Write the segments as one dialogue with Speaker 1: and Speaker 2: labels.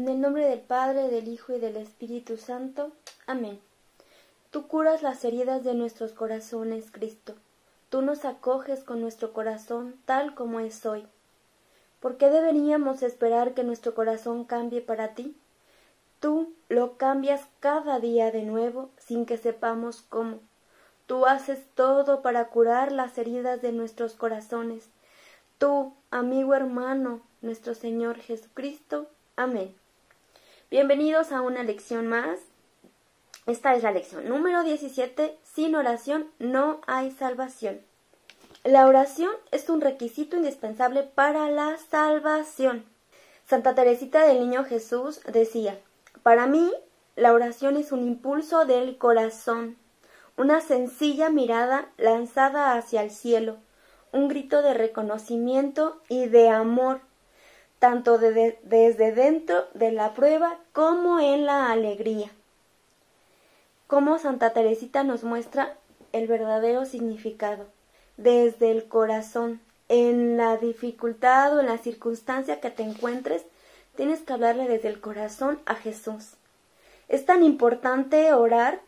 Speaker 1: En el nombre del Padre, del Hijo y del Espíritu Santo. Amén. Tú curas las heridas de nuestros corazones, Cristo. Tú nos acoges con nuestro corazón tal como es hoy. ¿Por qué deberíamos esperar que nuestro corazón cambie para ti? Tú lo cambias cada día de nuevo sin que sepamos cómo. Tú haces todo para curar las heridas de nuestros corazones. Tú, amigo hermano, nuestro Señor Jesucristo. Amén. Bienvenidos a una lección más. Esta es la lección número 17. Sin oración no hay salvación. La oración es un requisito indispensable para la salvación. Santa Teresita del Niño Jesús decía, para mí la oración es un impulso del corazón, una sencilla mirada lanzada hacia el cielo, un grito de reconocimiento y de amor tanto desde dentro de la prueba como en la alegría. Como Santa Teresita nos muestra el verdadero significado, desde el corazón, en la dificultad o en la circunstancia que te encuentres, tienes que hablarle desde el corazón a Jesús. Es tan importante orar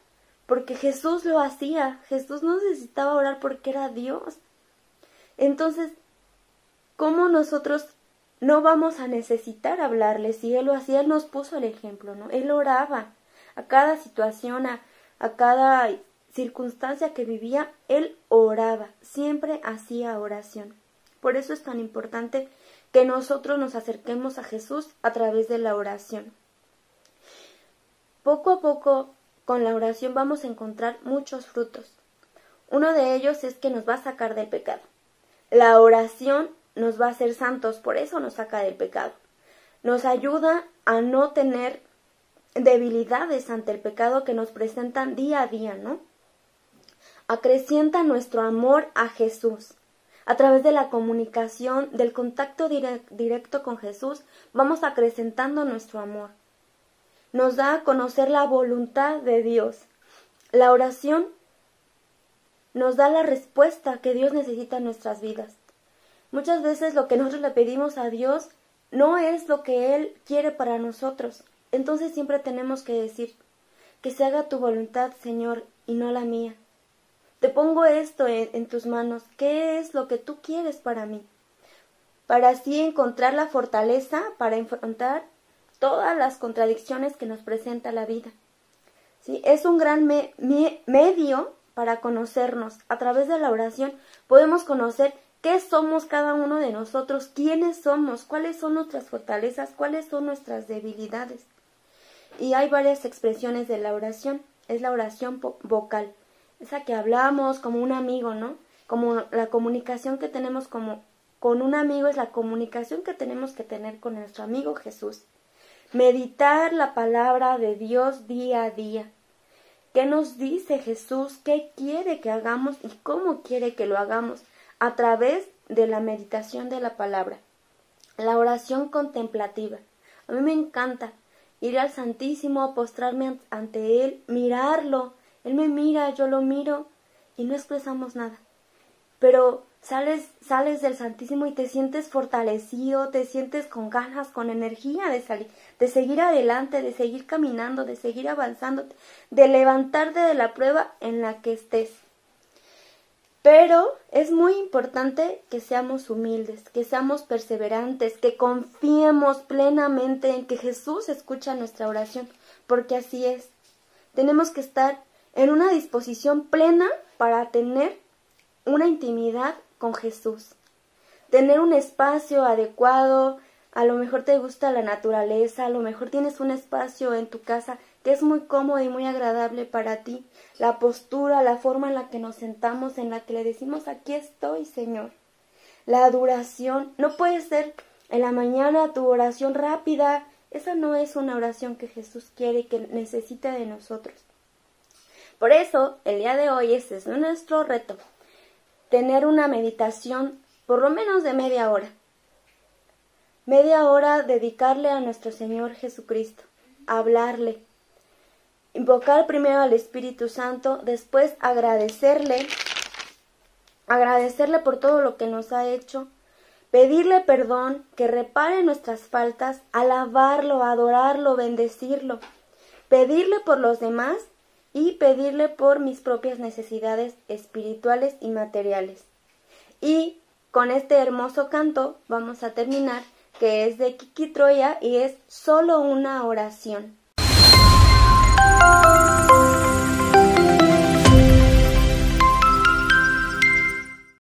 Speaker 1: porque Jesús lo hacía, Jesús no necesitaba orar porque era Dios. Entonces, ¿cómo nosotros no vamos a necesitar hablarle. Si Él lo hacía, Él nos puso el ejemplo, ¿no? Él oraba a cada situación, a, a cada circunstancia que vivía, Él oraba, siempre hacía oración. Por eso es tan importante que nosotros nos acerquemos a Jesús a través de la oración. Poco a poco, con la oración vamos a encontrar muchos frutos. Uno de ellos es que nos va a sacar del pecado. La oración nos va a hacer santos, por eso nos saca del pecado. Nos ayuda a no tener debilidades ante el pecado que nos presentan día a día, ¿no? Acrecienta nuestro amor a Jesús. A través de la comunicación, del contacto directo con Jesús, vamos acrecentando nuestro amor. Nos da a conocer la voluntad de Dios. La oración nos da la respuesta que Dios necesita en nuestras vidas. Muchas veces lo que nosotros le pedimos a Dios no es lo que Él quiere para nosotros. Entonces siempre tenemos que decir, que se haga tu voluntad, Señor, y no la mía. Te pongo esto en, tus manos. ¿Qué es lo que tú quieres para mí? Para así encontrar la fortaleza para enfrentar todas las contradicciones que nos presenta la vida. ¿Sí? Es un gran medio para conocernos. A través de la oración podemos conocer ¿Qué somos cada uno de nosotros? ¿Quiénes somos? ¿Cuáles son nuestras fortalezas? ¿Cuáles son nuestras debilidades? Y hay varias expresiones de la oración. Es la oración vocal, esa que hablamos como un amigo, ¿no? Como la comunicación que tenemos como con un amigo es la comunicación que tenemos que tener con nuestro amigo Jesús. Meditar la palabra de Dios día a día. ¿Qué nos dice Jesús? ¿Qué quiere que hagamos y cómo quiere que lo hagamos? A través de la meditación de la palabra. La oración contemplativa. A mí me encanta ir al Santísimo, postrarme ante Él, mirarlo. Él me mira, yo lo miro y no expresamos nada. Pero sales, sales del Santísimo y te sientes fortalecido, te sientes con ganas, con energía de salir, de seguir adelante, de seguir caminando, de seguir avanzando, de levantarte de la prueba en la que estés. Pero es muy importante que seamos humildes, que seamos perseverantes, que confiemos plenamente en que Jesús escucha nuestra oración, porque así es. Tenemos que estar en una disposición plena para tener una intimidad con Jesús. Tener un espacio adecuado, a lo mejor te gusta la naturaleza, a lo mejor tienes un espacio en tu casa que es muy cómodo y muy agradable para ti, la postura, la forma en la que nos sentamos, en la que le decimos aquí estoy, Señor. La duración, no puede ser en la mañana tu oración rápida, esa no es una oración que Jesús quiere que necesita de nosotros. Por eso, el día de hoy ese es nuestro reto, tener una meditación por lo menos de media hora. Media hora dedicarle a nuestro Señor Jesucristo, hablarle, invocar primero al Espíritu Santo, después agradecerle, agradecerle por todo lo que nos ha hecho, pedirle perdón, que repare nuestras faltas, alabarlo, adorarlo, bendecirlo, pedirle por los demás y pedirle por mis propias necesidades espirituales y materiales. Y con este hermoso canto vamos a terminar, que es de Kiki Troya y es solo una oración.